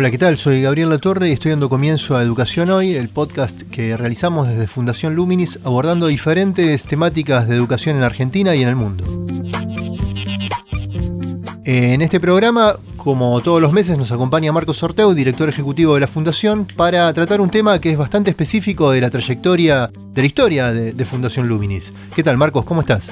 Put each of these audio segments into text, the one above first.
Hola, ¿qué tal? Soy Gabriel Latorre y estoy dando comienzo a Educación Hoy, el podcast que realizamos desde Fundación Luminis abordando diferentes temáticas de educación en Argentina y en el mundo. En este programa, como todos los meses, nos acompaña Marcos Sorteu, director ejecutivo de la Fundación, para tratar un tema que es bastante específico de la trayectoria, de la historia de, Fundación Luminis. ¿Qué tal, Marcos? ¿Cómo estás?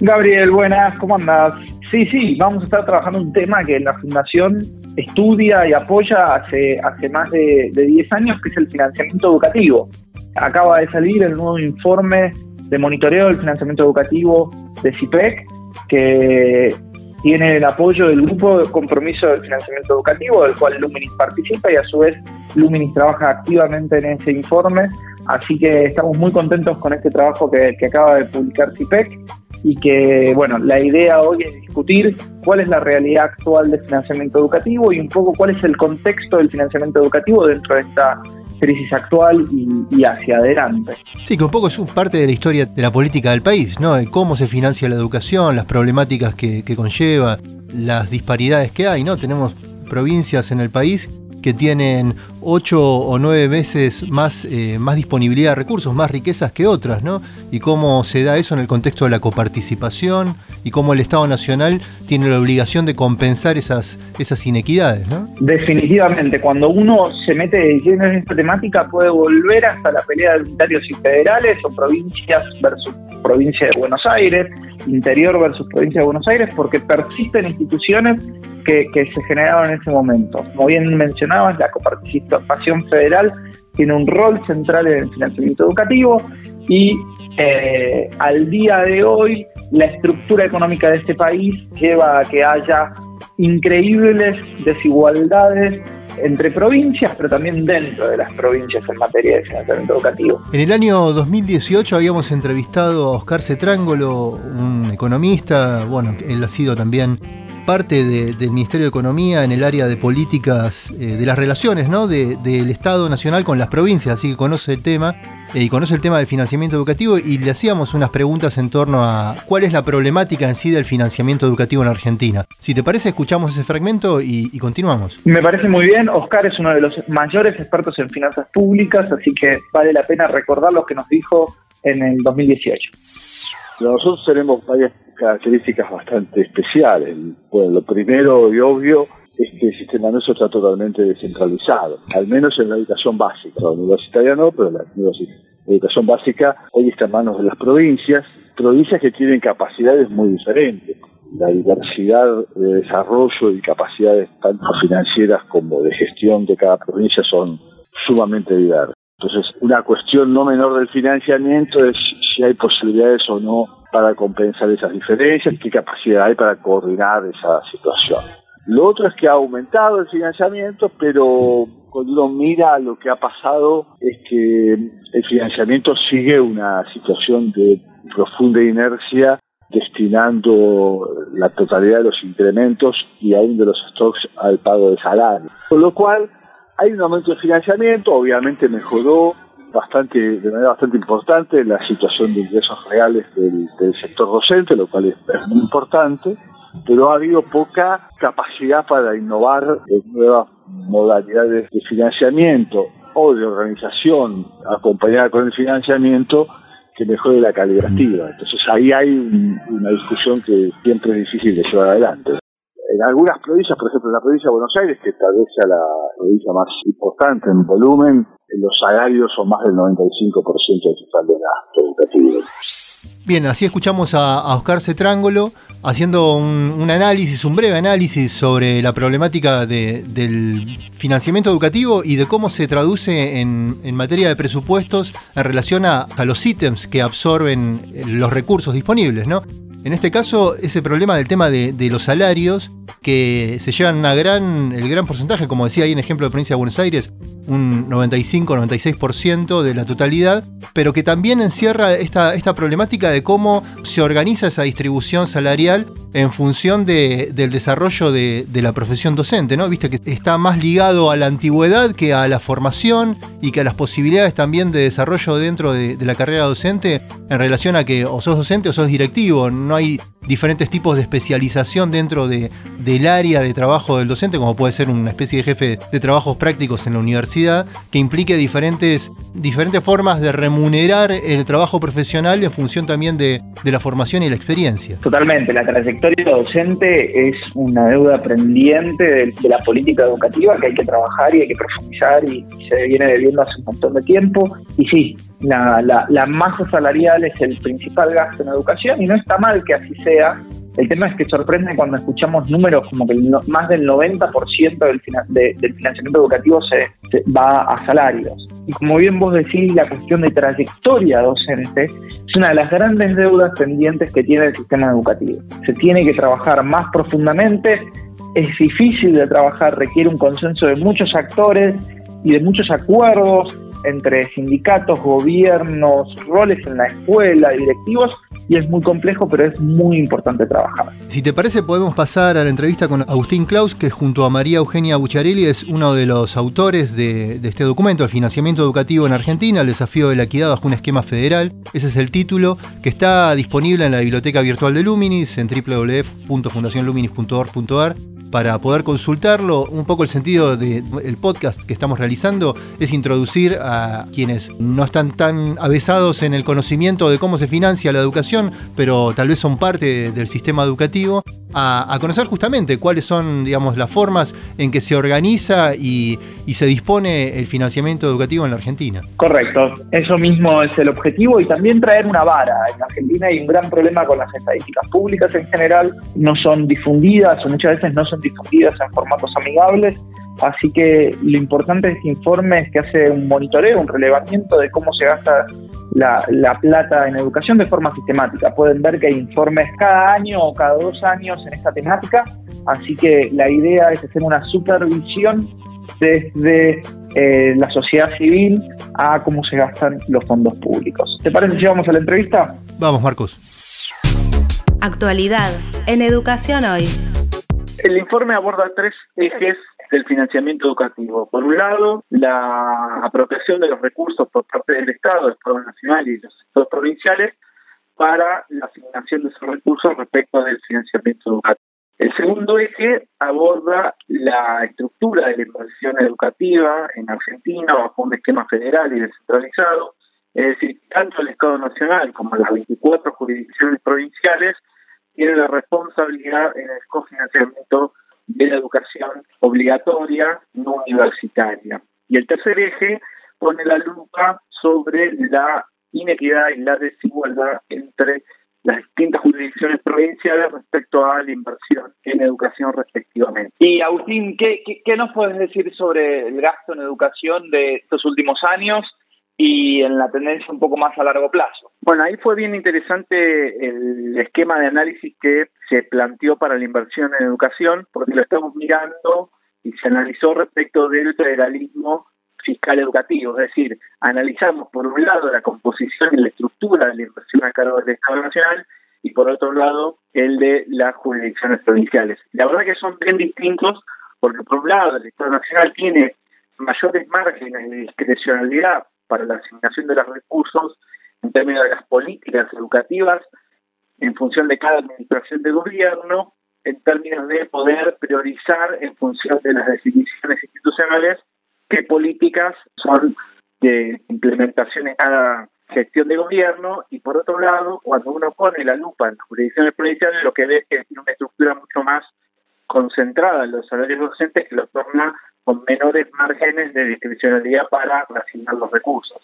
Gabriel, buenas, ¿cómo andas? Sí, sí, vamos a estar trabajando un tema que la Fundación estudia y apoya hace, hace más de, de 10 años, que es el financiamiento educativo. Acaba de salir el nuevo informe de monitoreo del financiamiento educativo de CIPEC, que tiene el apoyo del grupo de compromiso del financiamiento educativo, del cual Luminis participa y a su vez Luminis trabaja activamente en ese informe. Así que estamos muy contentos con este trabajo que, que acaba de publicar CIPEC y que, bueno, la idea hoy es discutir cuál es la realidad actual del financiamiento educativo y un poco cuál es el contexto del financiamiento educativo dentro de esta crisis actual y, hacia adelante. Sí, que un poco es parte de la historia de la política del país, ¿no? cómo se financia la educación, las problemáticas que conlleva, las disparidades que hay, ¿no? Tenemos provincias en el país que tienen ocho o nueve veces más, eh, más disponibilidad de recursos, más riquezas que otras, ¿no? Y cómo se da eso en el contexto de la coparticipación y cómo el Estado Nacional tiene la obligación de compensar esas, esas inequidades, ¿no? Definitivamente, cuando uno se mete lleno en esta temática puede volver hasta la pelea de unitarios y federales o provincias versus provincia de Buenos Aires, interior versus provincia de Buenos Aires, porque persisten instituciones que, se generaron en ese momento. Como bien mencionabas, la coparticipación federal tiene un rol central en el financiamiento educativo y eh, al día de hoy la estructura económica de este país lleva a que haya increíbles desigualdades entre provincias, pero también dentro de las provincias en materia de financiamiento educativo. En el año 2018 habíamos entrevistado a Oscar Cetrángolo, un economista, bueno, él ha sido también parte del Ministerio de Economía en el área de políticas eh, de las relaciones ¿no? del Estado Nacional con las provincias, así que conoce el tema eh, y conoce el tema del financiamiento educativo y le hacíamos unas preguntas en torno a cuál es la problemática en sí del financiamiento educativo en Argentina. Si te parece, escuchamos ese fragmento y, y continuamos. Me parece muy bien, Oscar es uno de los mayores expertos en finanzas públicas, así que vale la pena recordar lo que nos dijo en el 2018. Nosotros tenemos varias características bastante especiales. Bueno, lo primero y obvio es que el sistema nuestro está totalmente descentralizado, al menos en la educación básica. La universitaria no, pero la, educación básica hoy está en manos de las provincias, provincias que tienen capacidades muy diferentes. La diversidad de desarrollo y capacidades tanto financieras como de gestión de cada provincia son sumamente diversas. Entonces, una cuestión no menor del financiamiento es si hay posibilidades o no para compensar esas diferencias, qué capacidad hay para coordinar esa situación. Lo otro es que ha aumentado el financiamiento, pero cuando uno mira lo que ha pasado es que el financiamiento sigue una situación de profunda inercia destinando la totalidad de los incrementos y aún de los stocks al pago de salario. Con lo cual hay un aumento de financiamiento, obviamente mejoró bastante, de manera bastante importante la situación de ingresos reales del, sector docente, lo cual es, muy importante, pero ha habido poca capacidad para innovar en nuevas modalidades de financiamiento o de organización acompañada con el financiamiento que mejore la calibrativa. Entonces ahí hay una discusión que siempre es difícil de llevar adelante. En algunas provincias, por ejemplo en la provincia de Buenos Aires, que tal vez sea la provincia más importante en volumen, los salarios son más del 95% del total de gasto educativo. Bien, así escuchamos a, Oscar Cetrángolo haciendo un, análisis, un breve análisis sobre la problemática del financiamiento educativo y de cómo se traduce en, materia de presupuestos en relación a, a, los ítems que absorben los recursos disponibles, ¿no? En este caso, ese problema del tema de, los salarios, que se llevan el gran porcentaje, como decía ahí en ejemplo de provincia de Buenos Aires, un 95-96% de la totalidad, pero que también encierra esta problemática de cómo se organiza esa distribución salarial en función del desarrollo de, la profesión docente, ¿no? Viste que está más ligado a la antigüedad que a la formación y que a las posibilidades también de desarrollo dentro de, de la carrera docente en relación a que o sos docente o sos directivo. No hay diferentes tipos de especialización dentro de, del área de trabajo del docente, como puede ser una especie de jefe de trabajos prácticos en la universidad, que implique diferentes, diferentes formas de remunerar el trabajo profesional en función también de, la formación y la experiencia. Totalmente, la trayectoria docente es una deuda pendiente de, la política educativa que hay que trabajar y hay que profundizar y, se viene debiendo hace un montón de tiempo. Y sí, la, la masa salarial es el principal gasto en educación y no está mal que así sea el tema es que sorprende cuando escuchamos números como que más del 90% del, del financiamiento educativo se, va a salarios. Y como bien vos decís, la cuestión de trayectoria docente es una de las grandes deudas pendientes que tiene el sistema educativo. Se tiene que trabajar más profundamente, es difícil de trabajar, requiere un consenso de muchos actores y de muchos acuerdos entre sindicatos, gobiernos, roles en la escuela, directivos, y es muy complejo, pero es muy importante trabajar. Si te parece, podemos pasar a la entrevista con Agustín Klaus, que junto a María Eugenia Bucharelli es uno de los autores de, este documento, el financiamiento educativo en Argentina, el desafío de la equidad bajo un esquema federal. Ese es el título, que está disponible en la biblioteca virtual de Luminis, en www.fundacionluminis.org.ar para poder consultarlo. Un poco el sentido del podcast que estamos realizando es introducir a quienes no están tan avesados en el conocimiento de cómo se financia la educación, pero tal vez son parte del sistema educativo, a, conocer justamente cuáles son digamos, las formas en que se organiza y, se dispone el financiamiento educativo en la Argentina. Correcto, eso mismo es el objetivo y también traer una vara. En Argentina hay un gran problema con las estadísticas públicas en general, no son difundidas o muchas veces no son difundidas en formatos amigables. Así que lo importante de este informe es que hace un monitoreo, un relevamiento de cómo se gasta la, plata en educación de forma sistemática. Pueden ver que hay informes cada año o cada dos años en esta temática, así que la idea es hacer una supervisión desde eh, la sociedad civil a cómo se gastan los fondos públicos. ¿Te parece si vamos a la entrevista? Vamos, Marcos. Actualidad en Educación Hoy. El informe aborda tres ejes del financiamiento educativo. Por un lado, la apropiación de los recursos por parte del Estado, del Estado Nacional y los sectores provinciales para la asignación de esos recursos respecto del financiamiento educativo. El segundo eje aborda la estructura de la inversión educativa en Argentina bajo un esquema federal y descentralizado, es decir, tanto el Estado Nacional como las 24 jurisdicciones provinciales tienen la responsabilidad en el cofinanciamiento de la educación obligatoria no universitaria. Y el tercer eje pone la lupa sobre la inequidad y la desigualdad entre las distintas jurisdicciones provinciales respecto a la inversión en educación respectivamente. Y Agustín, ¿qué, qué, qué nos puedes decir sobre el gasto en educación de estos últimos años y en la tendencia un poco más a largo plazo. Bueno, ahí fue bien interesante el esquema de análisis que se planteó para la inversión en educación, porque lo estamos mirando y se analizó respecto del federalismo fiscal educativo, es decir, analizamos por un lado la composición y la estructura de la inversión a cargo del Estado Nacional y por otro lado el de las jurisdicciones provinciales. La verdad que son bien distintos porque por un lado el Estado Nacional tiene mayores márgenes de discrecionalidad para la asignación de los recursos en términos de las políticas educativas en función de cada administración de gobierno, en términos de poder priorizar en función de las definiciones institucionales qué políticas son de implementación en cada gestión de gobierno y por otro lado, cuando uno pone la lupa en las jurisdicciones provinciales, lo que ve es que tiene una estructura mucho más concentrada en los salarios docentes que lo torna con menores márgenes de discrecionalidad para asignar los recursos.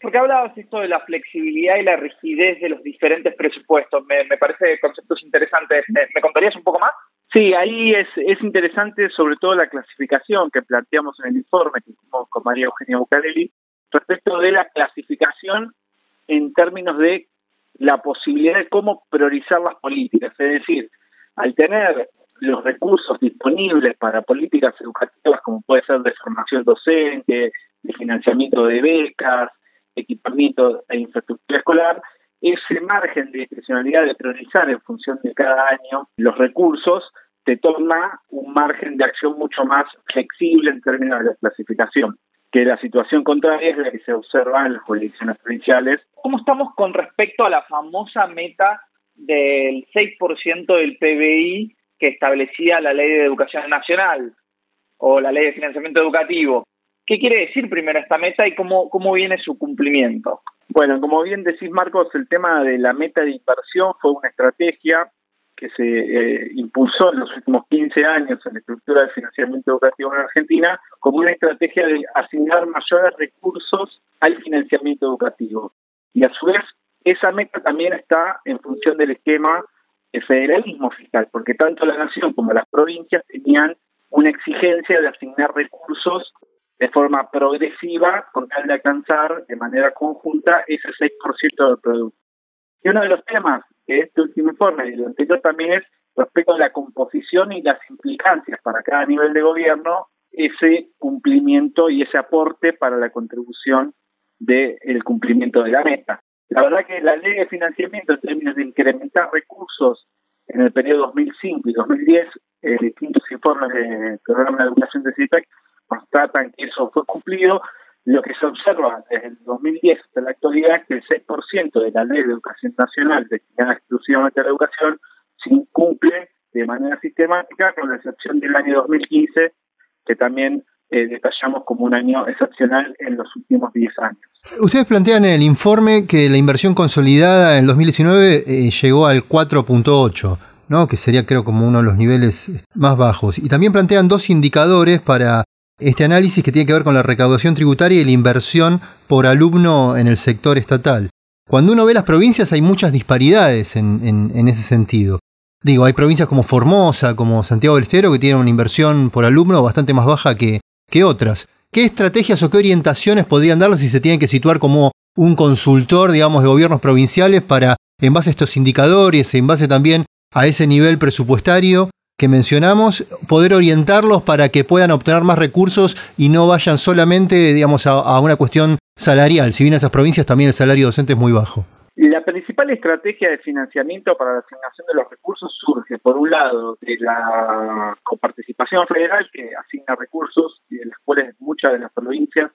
Porque hablabas esto de la flexibilidad y la rigidez de los diferentes presupuestos. Me, me parece conceptos interesantes. ¿Me, contarías un poco más? Sí, ahí es, es interesante sobre todo la clasificación que planteamos en el informe que hicimos con María Eugenia Bucarelli respecto de la clasificación en términos de la posibilidad de cómo priorizar las políticas, es decir, al tener los recursos disponibles para políticas educativas como puede ser de formación docente, de financiamiento de becas, equipamiento e infraestructura escolar, ese margen de discrecionalidad de priorizar en función de cada año los recursos te torna un margen de acción mucho más flexible en términos de la clasificación que la situación contraria es la que se observa en las jurisdicciones provinciales. ¿Cómo estamos con respecto a la famosa meta del 6% del PBI que establecía la Ley de Educación Nacional o la Ley de Financiamiento Educativo? ¿Qué quiere decir primero esta meta y cómo, cómo viene su cumplimiento? Bueno, como bien decís Marcos, el tema de la meta de inversión fue una estrategia que se eh, impulsó en los últimos 15 años en la estructura de financiamiento educativo en Argentina como una estrategia de asignar mayores recursos al financiamiento educativo. Y a su vez, esa meta también está en función del esquema de federalismo fiscal, porque tanto la nación como las provincias tenían una exigencia de asignar recursos de forma progresiva con tal de alcanzar de manera conjunta ese 6% del producto. Y uno de los temas de este último informe y lo anterior también es respecto a la composición y las implicancias para cada nivel de gobierno, ese cumplimiento y ese aporte para la contribución del cumplimiento de la meta. La verdad que la ley de financiamiento en términos de incrementar recursos en el periodo 2005 y 2010, eh, distintos informes del programa de educación de CIPEC constatan que eso fue cumplido lo que se observa desde el 2010 hasta la actualidad es que el 6% de la ley de educación nacional destinada exclusivamente a la educación se incumple de manera sistemática, con la excepción del año 2015, que también eh, detallamos como un año excepcional en los últimos 10 años. Ustedes plantean en el informe que la inversión consolidada en 2019 eh, llegó al 4.8, ¿no? que sería creo como uno de los niveles más bajos. Y también plantean dos indicadores para este análisis que tiene que ver con la recaudación tributaria y la inversión por alumno en el sector estatal. Cuando uno ve las provincias hay muchas disparidades en, ese sentido. Digo, hay provincias como Formosa, como Santiago del Estero, que tienen una inversión por alumno bastante más baja que, que otras. ¿Qué estrategias o qué orientaciones podrían darles si se tienen que situar como un consultor, digamos, de gobiernos provinciales para, en base a estos indicadores, en base también a ese nivel presupuestario, que mencionamos, poder orientarlos para que puedan obtener más recursos y no vayan solamente, digamos, a, una cuestión salarial. Si bien en esas provincias también el salario docente es muy bajo. La principal estrategia de financiamiento para la asignación de los recursos surge, por un lado, de la coparticipación federal que asigna recursos y de las cuales muchas de las provincias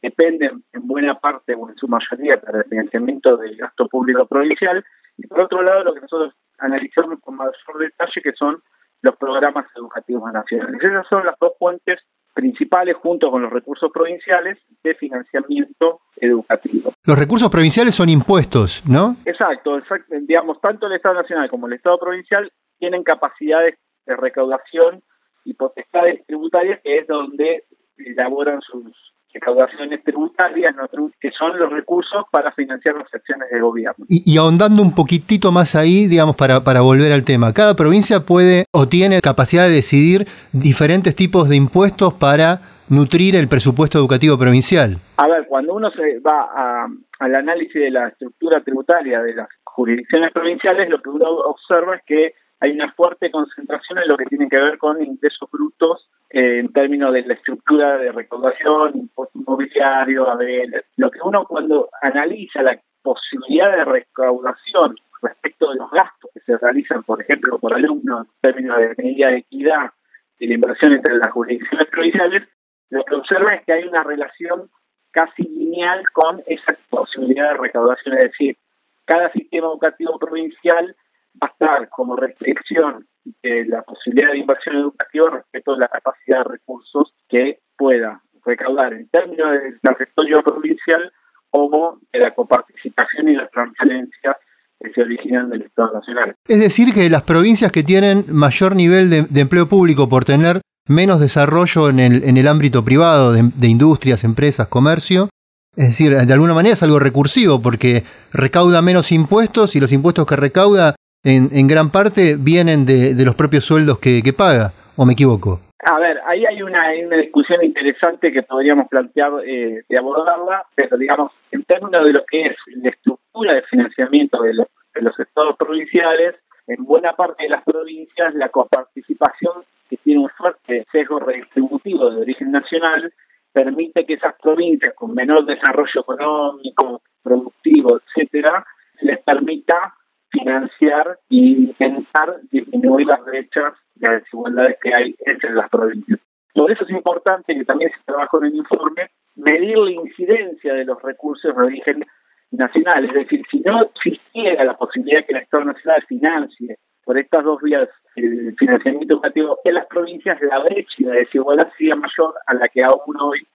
dependen en buena parte o en su mayoría para el financiamiento del gasto público provincial. Y por otro lado, lo que nosotros analizamos con mayor detalle, que son los programas educativos nacionales. Esas son las dos fuentes principales junto con los recursos provinciales de financiamiento educativo. Los recursos provinciales son impuestos, ¿no? Exacto, digamos, tanto el Estado Nacional como el Estado Provincial tienen capacidades de recaudación y potestades tributarias que es donde elaboran sus recaudaciones tributarias, que son los recursos para financiar las acciones de gobierno. Y, ahondando un poquitito más ahí, digamos, para, para volver al tema, cada provincia puede o tiene capacidad de decidir diferentes tipos de impuestos para nutrir el presupuesto educativo provincial. A ver, cuando uno se va al análisis de la estructura tributaria de las jurisdicciones provinciales, lo que uno observa es que hay una fuerte concentración en lo que tiene que ver con ingresos brutos en términos de la estructura de recaudación, impuesto inmobiliario, ver, Lo que uno cuando analiza la posibilidad de recaudación respecto de los gastos que se realizan, por ejemplo, por alumnos en términos de medida de equidad y la inversión entre las jurisdicciones provinciales, lo que observa es que hay una relación casi lineal con esa posibilidad de recaudación, es decir, cada sistema educativo provincial va estar como restricción de la posibilidad de inversión educativa respecto a la capacidad de recursos que pueda recaudar en términos del territorio provincial como de la coparticipación y las transferencias que se originan del Estado Nacional. Es decir, que las provincias que tienen mayor nivel de, empleo público por tener menos desarrollo en el, en el ámbito privado de industrias, empresas, comercio, es decir, de alguna manera es algo recursivo porque recauda menos impuestos y los impuestos que recauda en, gran parte vienen de, los propios sueldos que, paga, ¿o me equivoco? A ver, ahí hay una, discusión interesante que podríamos plantear eh, de abordarla, pero digamos, en términos de lo que es la estructura de financiamiento de los, de los estados provinciales, en buena parte de las provincias la coparticipación, que tiene un fuerte sesgo redistributivo de origen nacional, permite que esas provincias con menor desarrollo económico, productivo, etcétera, les permita financiar e intentar disminuir las brechas y las desigualdades que hay entre las provincias. Por eso es importante que también se trabajó en el informe medir la incidencia de los recursos de origen nacional, es decir, si no existiera la posibilidad que el Estado Nacional financie por estas dos vías el financiamiento educativo en las provincias, la brecha y la desigualdad sería mayor a la que aún hoy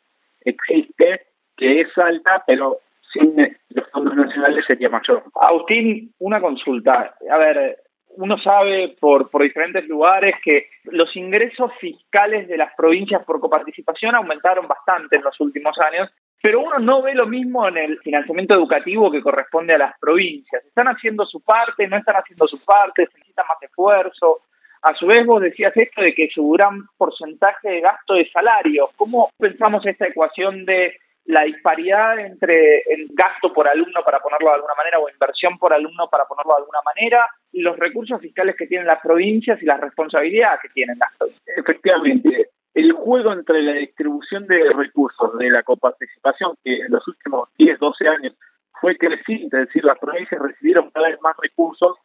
existe, que es alta, pero sin los fondos nacionales sería mayor. Agustín, una consulta. A ver, uno sabe por, por diferentes lugares que los ingresos fiscales de las provincias por coparticipación aumentaron bastante en los últimos años, pero uno no ve lo mismo en el financiamiento educativo que corresponde a las provincias. Están haciendo su parte, no están haciendo su parte, se necesita más esfuerzo. A su vez vos decías esto de que su gran porcentaje de gasto de salario. ¿Cómo pensamos esta ecuación de la disparidad entre gasto por alumno, para ponerlo de alguna manera, o inversión por alumno, para ponerlo de alguna manera, los recursos fiscales que tienen las provincias y la responsabilidad que tienen las provincias. Efectivamente, el juego entre la distribución de recursos de la coparticipación, que en los últimos 10, 12 años fue creciente, es decir, las provincias recibieron cada vez más recursos,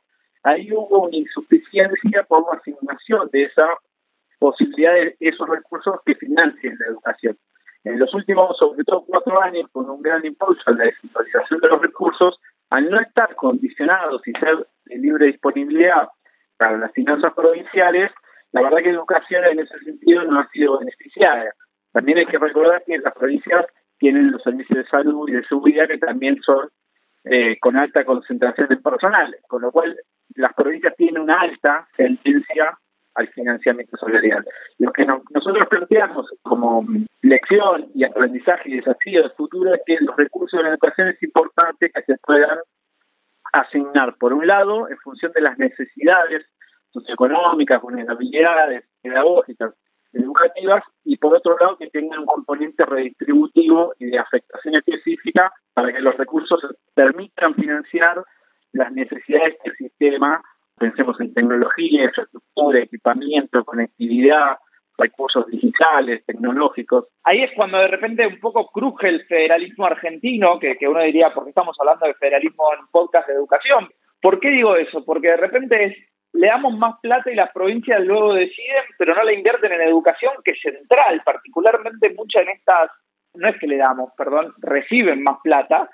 ahí hubo una insuficiencia por la asignación de esa posibilidad de esos recursos que financien la educación. En los últimos, sobre todo cuatro años, con un gran impulso a la descentralización de los recursos, al no estar condicionados y ser de libre disponibilidad para las finanzas provinciales, la verdad que educación en ese sentido no ha sido beneficiada. También hay que recordar que las provincias tienen los servicios de salud y de seguridad que también son eh, con alta concentración de personal, con lo cual las provincias tienen una alta tendencia al financiamiento salarial. Lo que nosotros planteamos como lección y aprendizaje y desafío del futuro es que los recursos de la educación es importante que se puedan asignar, por un lado, en función de las necesidades socioeconómicas, vulnerabilidades pedagógicas, educativas, y por otro lado, que tengan un componente redistributivo y de afectación específica para que los recursos permitan financiar las necesidades del sistema pensemos en tecnología, infraestructura, equipamiento, conectividad, recursos digitales, tecnológicos. Ahí es cuando de repente un poco cruje el federalismo argentino, que, que uno diría, porque estamos hablando de federalismo en podcast de educación. ¿Por qué digo eso? Porque de repente es, le damos más plata y las provincias luego deciden, pero no la invierten en educación, que es central, particularmente muchas en estas, no es que le damos, perdón, reciben más plata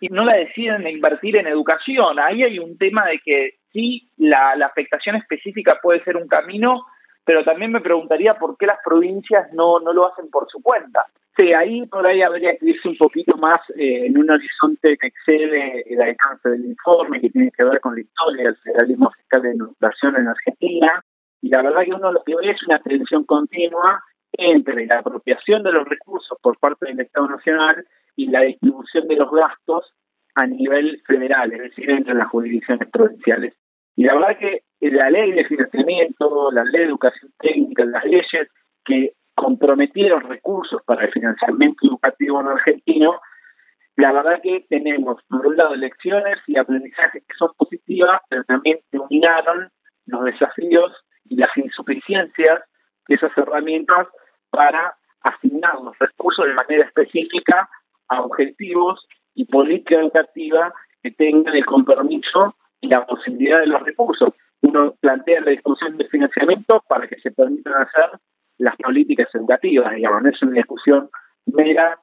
y no la deciden invertir en educación. Ahí hay un tema de que sí, la, afectación específica puede ser un camino, pero también me preguntaría por qué las provincias no, no lo hacen por su cuenta. Sí, ahí por ahí habría que irse un poquito más eh, en un horizonte que excede el alcance del informe, que tiene que ver con la historia del federalismo fiscal de educación en Argentina. Y la verdad que uno lo que ve es una tensión continua entre la apropiación de los recursos por parte del Estado Nacional y la distribución de los gastos a nivel federal, es decir, entre las jurisdicciones provinciales. Y la verdad que la ley de financiamiento, la ley de educación técnica, las leyes que comprometieron recursos para el financiamiento educativo en argentino, la verdad que tenemos, por un lado, lecciones y aprendizajes que son positivas, pero también dominaron los desafíos y las insuficiencias de esas herramientas para asignar los recursos de manera específica a objetivos y política educativa que tengan el compromiso y la posibilidad de los recursos. Uno plantea la discusión de financiamiento para que se permitan hacer las políticas educativas, digamos, no es una discusión mera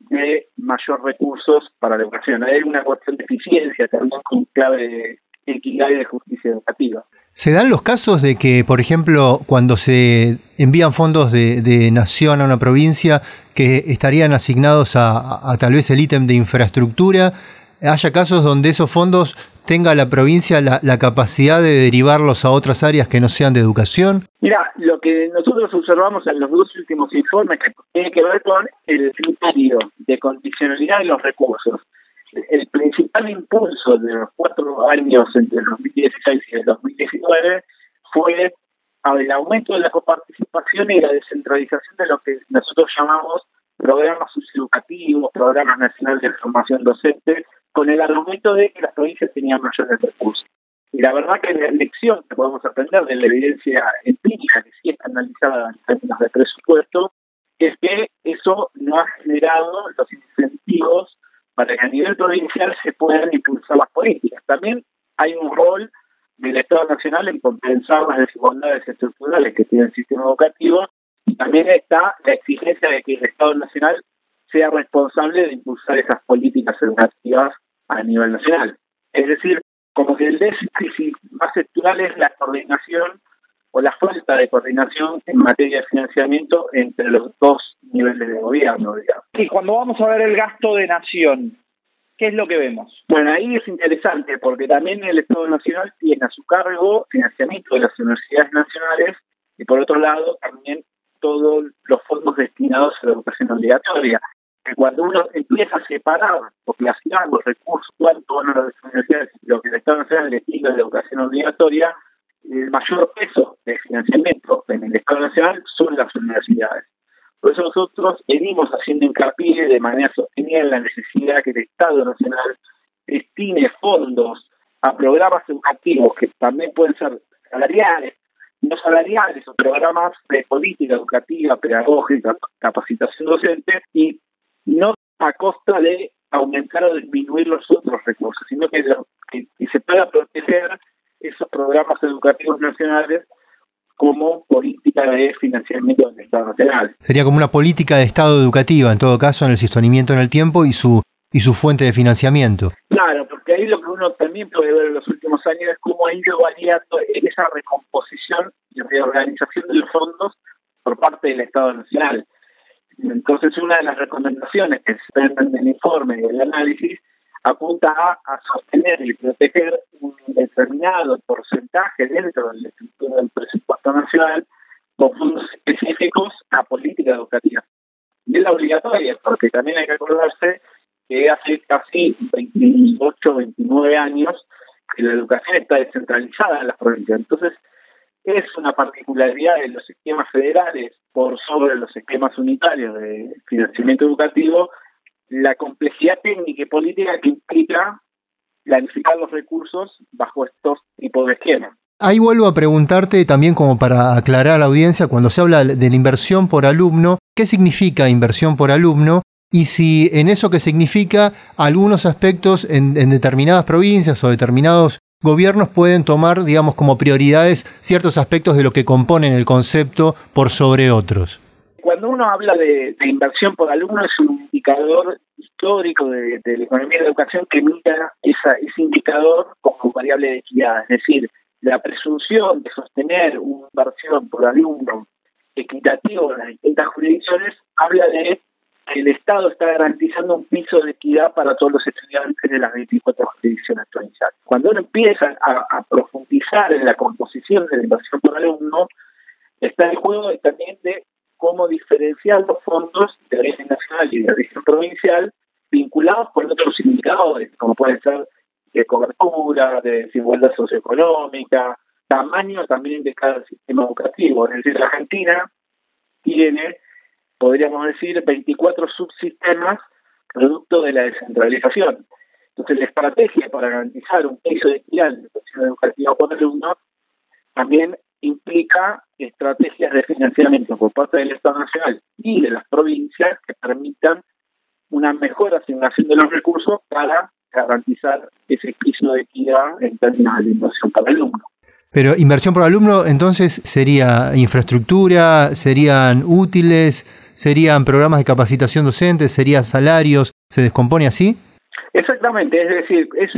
de mayor recursos para la educación. Hay una cuestión de eficiencia también con clave equidad y de justicia educativa. ¿Se dan los casos de que, por ejemplo, cuando se envían fondos de, nación a una provincia que estarían asignados a, tal vez el ítem de infraestructura, haya casos donde esos fondos tenga la provincia la, capacidad de derivarlos a otras áreas que no sean de educación? Mira, lo que nosotros observamos en los dos últimos informes que tiene que ver con el criterio de condicionalidad de los recursos el principal impulso de los cuatro años entre el 2016 y el 2019 fue el aumento de la coparticipación y la descentralización de lo que nosotros llamamos programas educativos, programas nacionales de formación docente, con el argumento de que las provincias tenían mayores recursos. Y la verdad que la lección que podemos aprender de la evidencia empírica que sí está analizada en términos de presupuesto es que eso no ha generado los incentivos para que a nivel provincial se puedan impulsar las políticas. También hay un rol del Estado Nacional en compensar las desigualdades estructurales que tiene el sistema educativo y también está la exigencia de que el Estado Nacional sea responsable de impulsar esas políticas educativas a nivel nacional. Es decir, como que el déficit más estructural es la coordinación o la falta de coordinación en materia de financiamiento entre los dos niveles de gobierno, digamos. Y cuando vamos a ver el gasto de nación, ¿qué es lo que vemos? Bueno, ahí es interesante porque también el Estado Nacional tiene a su cargo financiamiento de las universidades nacionales y por otro lado también todos los fondos destinados a la educación obligatoria que cuando uno empieza a separar o clasificar los recursos, cuánto van a las universidades, lo que el Estado Nacional destina a la educación obligatoria, el mayor peso de financiamiento en el Estado Nacional son las universidades. Por eso nosotros venimos haciendo hincapié de manera sostenida en la necesidad que el Estado Nacional destine fondos a programas educativos que también pueden ser salariales, no salariales o programas de política educativa, pedagógica, capacitación docente y no a costa de aumentar o disminuir los otros recursos, sino que, se pueda proteger esos programas educativos nacionales como política de financiamiento del Estado Nacional. Sería como una política de Estado educativa, en todo caso, en el sostenimiento en el tiempo y su y su fuente de financiamiento. Claro, porque ahí lo que uno también puede ver en los últimos años es cómo ha ido variando esa recomposición y reorganización de los fondos por parte del Estado Nacional. Entonces, una de las recomendaciones que se en el informe y el análisis apunta a, sostener y proteger un determinado porcentaje dentro de la estructura del presupuesto nacional con fondos específicos a política educativa. Y es la obligatoria, porque también hay que acordarse que hace casi 28, 29 años que la educación está descentralizada en las provincias. Entonces, es una particularidad de los esquemas federales por sobre los esquemas unitarios de financiamiento educativo, la complejidad técnica y política que implica planificar los recursos bajo estos tipos de esquemas. Ahí vuelvo a preguntarte también como para aclarar a la audiencia, cuando se habla de la inversión por alumno, ¿qué significa inversión por alumno? Y si en eso que significa algunos aspectos en, en determinadas provincias o determinados gobiernos pueden tomar, digamos, como prioridades ciertos aspectos de lo que componen el concepto por sobre otros. Cuando uno habla de, inversión por alumno es un indicador histórico de, la economía de la educación que mira esa, ese indicador como variable de equidad, es decir, la presunción de sostener una inversión por alumno equitativo en las distintas jurisdicciones habla de el Estado está garantizando un piso de equidad para todos los estudiantes de las 24 jurisdicciones provinciales. Cuando uno empieza a, profundizar en la composición de la inversión por alumno, está el juego también de cómo diferenciar los fondos de origen nacional y de origen provincial vinculados con otros indicadores, como pueden ser de cobertura, de desigualdad socioeconómica, tamaño también de cada sistema educativo. Es decir, la Argentina tiene podríamos decir, 24 subsistemas producto de la descentralización. Entonces, la estrategia para garantizar un piso de equidad en la educativa por alumno también implica estrategias de financiamiento por parte del Estado Nacional y de las provincias que permitan una mejor asignación de los recursos para garantizar ese piso de equidad en términos de inversión para el alumno. Pero inversión por alumno, entonces, sería infraestructura, serían útiles, serían programas de capacitación docente, serían salarios, ¿se descompone así? Exactamente, es decir, es,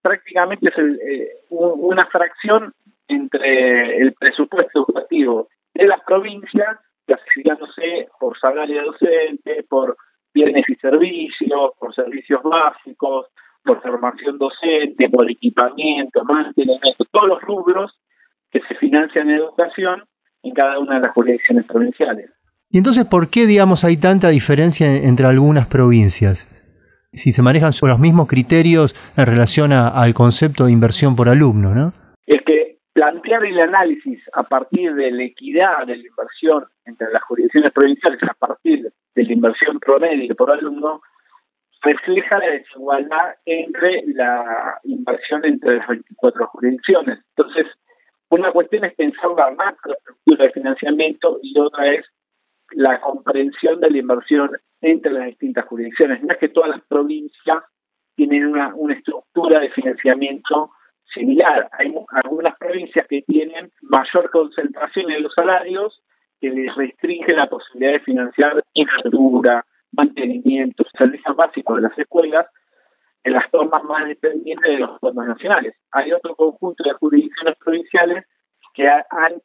prácticamente es eh, una fracción entre el presupuesto educativo de las provincias, clasificándose por salario docente, por bienes y servicios, por servicios básicos, por formación docente, por equipamiento, mantenimiento, todos los rubros que se financian en educación en cada una de las jurisdicciones provinciales. ¿Y entonces por qué, digamos, hay tanta diferencia entre algunas provincias? Si se manejan los mismos criterios en relación al concepto de inversión por alumno, ¿no? Es que plantear el análisis a partir de la equidad de la inversión entre las jurisdicciones provinciales, a partir de la inversión promedio por alumno, refleja la desigualdad entre la inversión entre las 24 jurisdicciones. Entonces, una cuestión es pensar la macroestructura de financiamiento y otra es la comprensión de la inversión entre las distintas jurisdicciones. No es que todas las provincias tienen una, una estructura de financiamiento similar. Hay algunas provincias que tienen mayor concentración en los salarios que les restringe la posibilidad de financiar infraestructura, mantenimiento, servicios básicos de las escuelas en las formas más dependientes de los fondos nacionales. Hay otro conjunto de jurisdicciones provinciales que han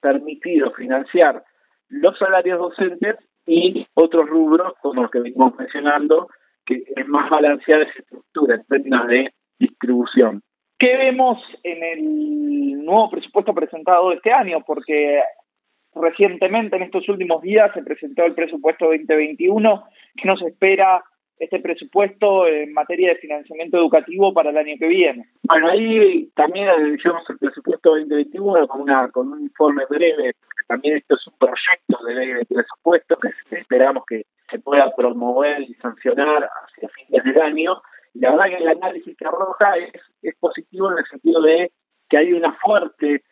permitido financiar los salarios docentes y otros rubros, como los que venimos mencionando, que es más balanceada esa estructura en términos de distribución. ¿Qué vemos en el nuevo presupuesto presentado este año? Porque recientemente, en estos últimos días, se presentó el presupuesto 2021. ¿Qué nos espera este presupuesto en materia de financiamiento educativo para el año que viene? Bueno, ahí también analizamos el presupuesto 2021 con, una, con un informe breve. También esto es un proyecto de ley de presupuesto que esperamos que se pueda promover y sancionar hacia fines del año. La verdad que el análisis que arroja es, positivo en el sentido de que hay una fuerte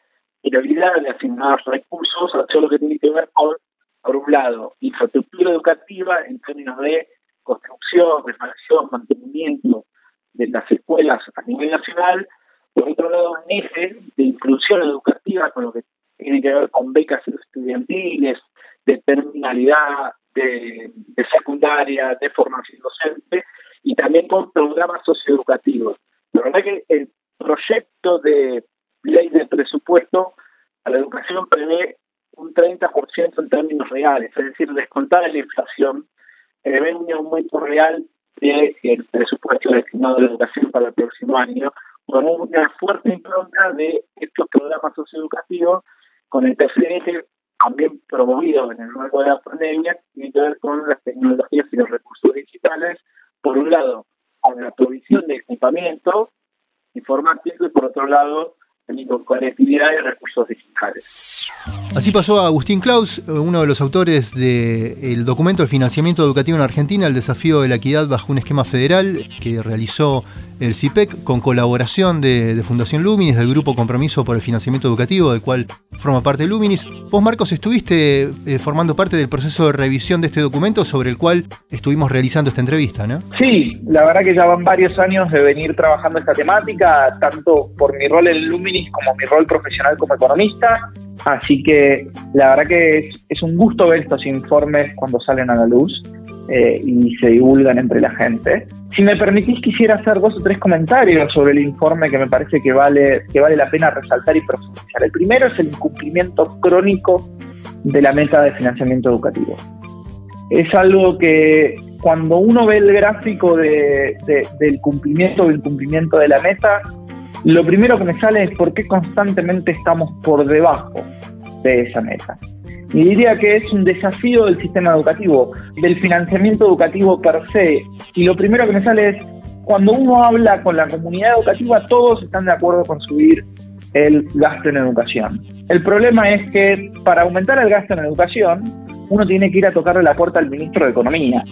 prioridad de asignar recursos a todo lo que tiene que ver con, por un lado, infraestructura educativa en términos de construcción, refacción, mantenimiento de las escuelas a nivel nacional, por otro lado, un eje de inclusión educativa con lo que tiene que ver con becas estudiantiles, de terminalidad, de secundaria, de formación docente y también con programas socioeducativos. La verdad que el proyecto de ley de presupuesto a la educación prevé un 30% en términos reales, es decir, descontar la inflación, prevé un aumento real del presupuesto destinado a la educación para el próximo año, con una fuerte impronta de estos programas socioeducativos, con el tercer eje también promovido en el marco de la pandemia, tiene que ver con las tecnologías y los recursos lado, con la provisión de equipamiento informático y por otro lado, con conectividad y recursos digitales. Así pasó a Agustín Klaus, uno de los autores del documento de financiamiento educativo en Argentina, el desafío de la equidad bajo un esquema federal que realizó el CIPEC con colaboración de, Fundación Luminis, del Grupo Compromiso por el Financiamiento Educativo, del cual forma parte Luminis. Vos, Marcos, estuviste eh, formando parte del proceso de revisión de este documento sobre el cual estuvimos realizando esta entrevista, ¿no? Sí, la verdad que ya van varios años de venir trabajando esta temática, tanto por mi rol en Luminis como mi rol profesional como economista. Así que la verdad que es un gusto ver estos informes cuando salen a la luz. Eh, y se divulgan entre la gente. Si me permitís, quisiera hacer dos o tres comentarios sobre el informe que me parece que vale, que vale la pena resaltar y profundizar. El primero es el incumplimiento crónico de la meta de financiamiento educativo. Es algo que cuando uno ve el gráfico de, del cumplimiento o incumplimiento de la meta, lo primero que me sale es por qué constantemente estamos por debajo de esa meta. Y diría que es un desafío del sistema educativo, del financiamiento educativo per se. Y lo primero que me sale es, cuando uno habla con la comunidad educativa, todos están de acuerdo con subir el gasto en educación. El problema es que para aumentar el gasto en educación, uno tiene que ir a tocarle la puerta al ministro de Economía.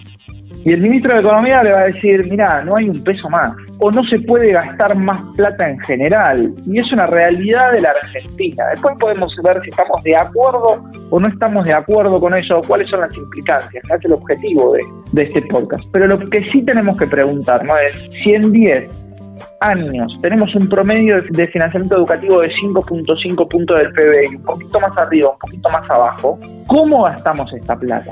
Y el ministro de Economía le va a decir, mira, no hay un peso más, o no se puede gastar más plata en general. Y es una realidad de la Argentina. Después podemos ver si estamos de acuerdo o no estamos de acuerdo con eso, cuáles son las implicancias, es el objetivo de, este podcast. Pero lo que sí tenemos que preguntarnos es si en 10 años tenemos un promedio de financiamiento educativo de 5.5 puntos del PBI, un poquito más arriba, un poquito más abajo, ¿cómo gastamos esta plata?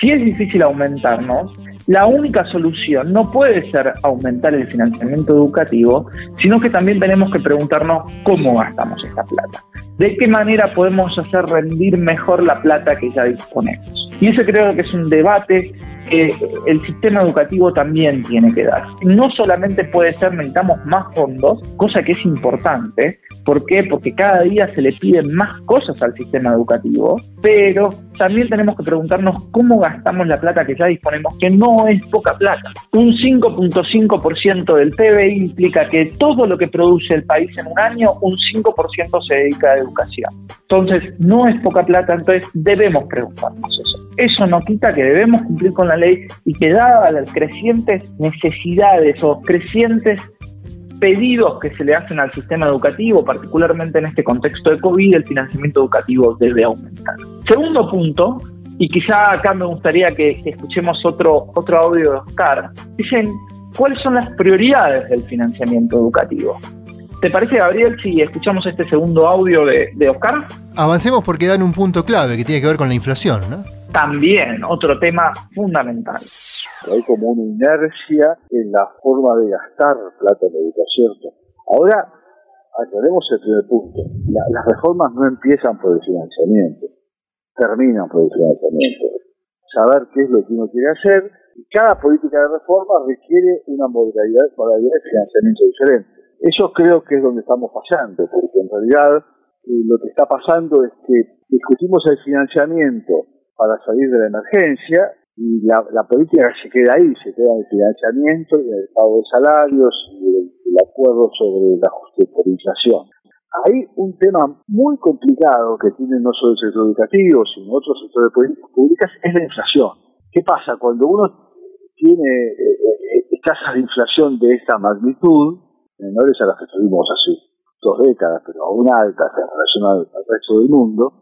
Si es difícil aumentarnos, la única solución no puede ser aumentar el financiamiento educativo, sino que también tenemos que preguntarnos cómo gastamos esta plata. ¿De qué manera podemos hacer rendir mejor la plata que ya disponemos? Y ese creo que es un debate que el sistema educativo también tiene que dar. No solamente puede ser necesitamos más fondos, cosa que es importante. ¿Por qué? Porque cada día se le piden más cosas al sistema educativo, pero también tenemos que preguntarnos cómo gastamos la plata que ya disponemos, que no es poca plata. Un 5.5% del PBI implica que todo lo que produce el país en un año, un 5% se dedica a educación. Entonces, no es poca plata, entonces debemos preguntarnos eso. Eso no quita que debemos cumplir con la ley y que dadas las crecientes necesidades o crecientes pedidos que se le hacen al sistema educativo, particularmente en este contexto de COVID, el financiamiento educativo debe aumentar. Segundo punto, y quizá acá me gustaría que, escuchemos otro, otro audio de Oscar, dicen, ¿cuáles son las prioridades del financiamiento educativo? ¿Te parece, Gabriel, si escuchamos este segundo audio de, de Oscar? Avancemos porque dan un punto clave que tiene que ver con la inflación, ¿no? también otro tema fundamental. Hay como una inercia en la forma de gastar plata en educación. Ahora, aclaremos el primer punto. las reformas no empiezan por el financiamiento, terminan por el financiamiento. Saber qué es lo que uno quiere hacer y cada política de reforma requiere una modalidad, modalidad de financiamiento diferente. Eso creo que es donde estamos fallando, porque en realidad eh, lo que está pasando es que discutimos el financiamiento para salir de la emergencia y la, política se queda ahí, se queda en el financiamiento y el pago de salarios y el, acuerdo sobre el ajuste por inflación. Hay un tema muy complicado que tiene no solo el sector educativo, sino otros sectores de políticas públicas, es la inflación. ¿Qué pasa? Cuando uno tiene eh, eh, tasas de inflación de esta magnitud, menores a las que tuvimos hace dos décadas, pero aún altas en relación al resto del mundo,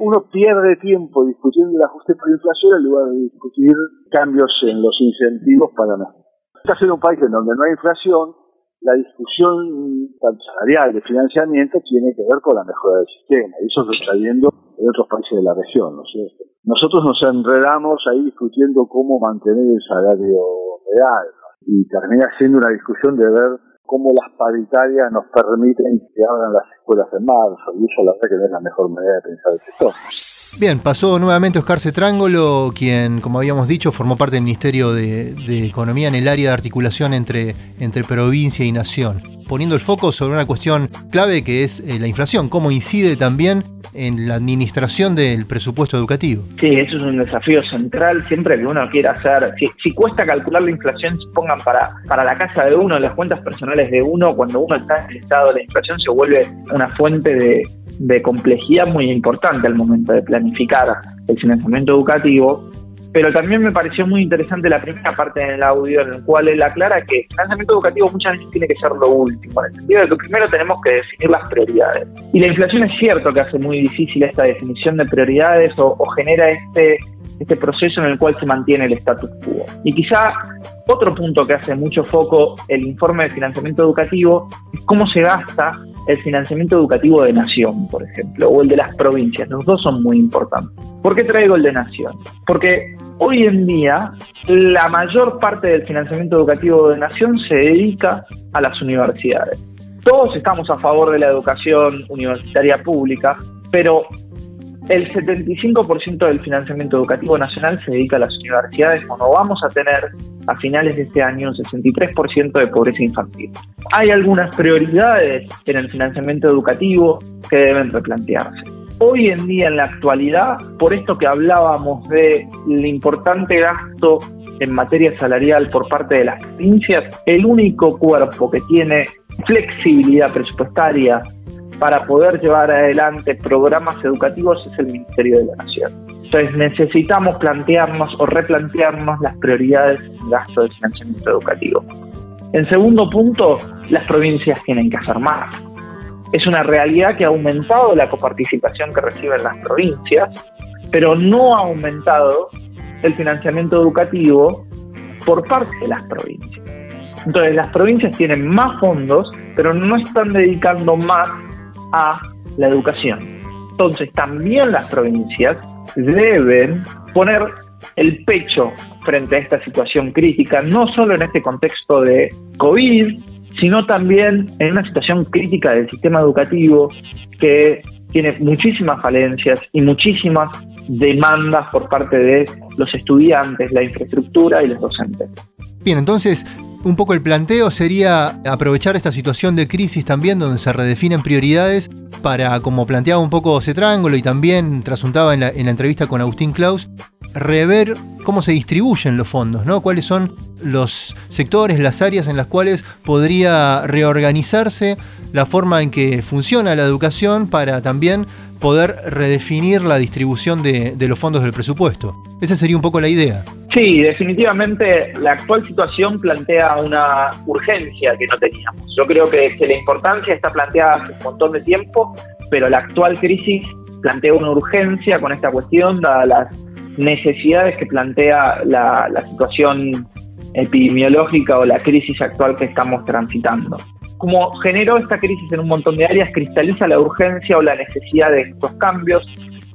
uno pierde tiempo discutiendo el ajuste por inflación en lugar de discutir cambios en los incentivos para nosotros. Estás en un país en donde no hay inflación, la discusión salarial de financiamiento tiene que ver con la mejora del sistema, y eso lo está viendo en otros países de la región, ¿no es? Nosotros nos enredamos ahí discutiendo cómo mantener el salario real, y termina siendo una discusión de ver cómo las paritarias nos permiten que abran las escuelas en marzo, y eso la verdad que no es la mejor manera de pensar el sector. Bien, pasó nuevamente Oscar Cetrángolo, quien, como habíamos dicho, formó parte del Ministerio de, Economía en el área de articulación entre, entre provincia y nación poniendo el foco sobre una cuestión clave que es eh, la inflación, cómo incide también en la administración del presupuesto educativo. Sí, eso es un desafío central siempre que uno quiera hacer. Si, cuesta calcular la inflación, pongan para, para la casa de uno, las cuentas personales de uno, cuando uno está en el estado de la inflación se vuelve una fuente de, de complejidad muy importante al momento de planificar el financiamiento educativo pero también me pareció muy interesante la primera parte del audio en el cual él aclara que el financiamiento educativo muchas veces tiene que ser lo último, en el sentido de que primero tenemos que definir las prioridades. Y la inflación es cierto que hace muy difícil esta definición de prioridades o, o genera este este proceso en el cual se mantiene el status quo. Y quizá otro punto que hace mucho foco el informe de financiamiento educativo es cómo se gasta el financiamiento educativo de nación, por ejemplo, o el de las provincias. Los dos son muy importantes. ¿Por qué traigo el de nación? Porque hoy en día la mayor parte del financiamiento educativo de nación se dedica a las universidades. Todos estamos a favor de la educación universitaria pública, pero el 75% del financiamiento educativo nacional se dedica a las universidades cuando vamos a tener a finales de este año un 63% de pobreza infantil. Hay algunas prioridades en el financiamiento educativo que deben replantearse. Hoy en día, en la actualidad, por esto que hablábamos de el importante gasto en materia salarial por parte de las provincias, el único cuerpo que tiene flexibilidad presupuestaria para poder llevar adelante programas educativos es el Ministerio de la Nación. Entonces necesitamos plantearnos o replantearnos las prioridades en gasto de financiamiento educativo. En segundo punto, las provincias tienen que hacer más. Es una realidad que ha aumentado la coparticipación que reciben las provincias, pero no ha aumentado el financiamiento educativo por parte de las provincias. Entonces las provincias tienen más fondos, pero no están dedicando más a la educación. Entonces también las provincias deben poner el pecho frente a esta situación crítica, no solo en este contexto de COVID, sino también en una situación crítica del sistema educativo que tiene muchísimas falencias y muchísimas demandas por parte de los estudiantes, la infraestructura y los docentes. Bien, entonces un poco el planteo sería aprovechar esta situación de crisis también donde se redefinen prioridades para, como planteaba un poco Cetrángulo y también trasuntaba en la, en la entrevista con Agustín Klaus, rever cómo se distribuyen los fondos, ¿no? Cuáles son los sectores, las áreas en las cuales podría reorganizarse la forma en que funciona la educación para también poder redefinir la distribución de, los fondos del presupuesto. Esa sería un poco la idea. Sí, definitivamente la actual situación plantea una urgencia que no teníamos. Yo creo que, la importancia está planteada hace un montón de tiempo, pero la actual crisis plantea una urgencia con esta cuestión, dadas las necesidades que plantea la, la situación epidemiológica o la crisis actual que estamos transitando. Como generó esta crisis en un montón de áreas, cristaliza la urgencia o la necesidad de estos cambios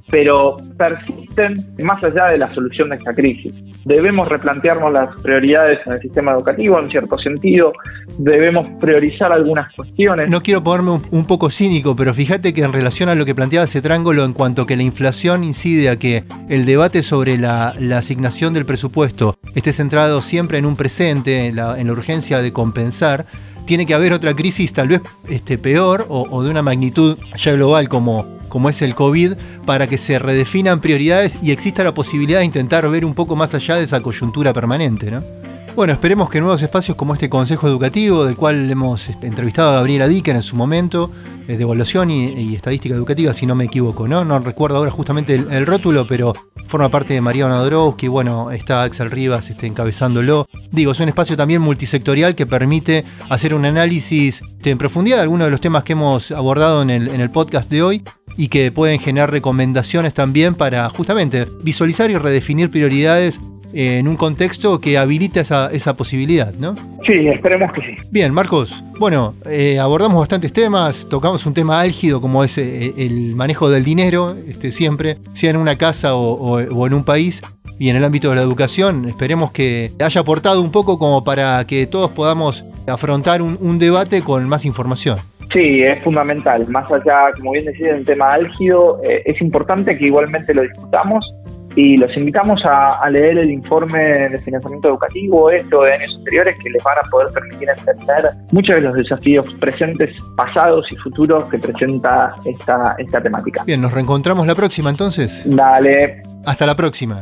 pero persisten más allá de la solución de esta crisis. Debemos replantearnos las prioridades en el sistema educativo, en cierto sentido, debemos priorizar algunas cuestiones. No quiero ponerme un, poco cínico, pero fíjate que en relación a lo que planteaba ese triángulo en cuanto que la inflación incide a que el debate sobre la, asignación del presupuesto esté centrado siempre en un presente, en la, urgencia de compensar, tiene que haber otra crisis tal vez este, peor o, o de una magnitud ya global como como es el COVID, para que se redefinan prioridades y exista la posibilidad de intentar ver un poco más allá de esa coyuntura permanente, ¿no? Bueno, esperemos que nuevos espacios como este Consejo Educativo, del cual hemos este, entrevistado a Gabriela Dicker en su momento, de evaluación y, estadística educativa, si no me equivoco, ¿no? No recuerdo ahora justamente el, rótulo, pero forma parte de María Nadrowski, bueno, está Axel Rivas este, encabezándolo. Digo, es un espacio también multisectorial que permite hacer un análisis este, en profundidad de algunos de los temas que hemos abordado en el podcast de hoy y que pueden generar recomendaciones también para justamente visualizar y redefinir prioridades en un contexto que habilita esa, esa posibilidad, ¿no? Sí, esperemos que sí. Bien, Marcos, bueno, eh, abordamos bastantes temas, tocamos un tema álgido como es eh, el manejo del dinero, este, siempre, sea en una casa o, en un país, y en el ámbito de la educación, esperemos que haya aportado un poco como para que todos podamos afrontar un, debate con más información. Sí, es fundamental. Más allá, como bien decía, un tema álgido, eh, es importante que igualmente lo discutamos y los invitamos a, leer el informe de financiamiento educativo, esto de años anteriores, que les van a poder permitir entender muchos de los desafíos presentes, pasados y futuros que presenta esta, esta temática. Bien, nos reencontramos la próxima entonces. Dale. Hasta la próxima.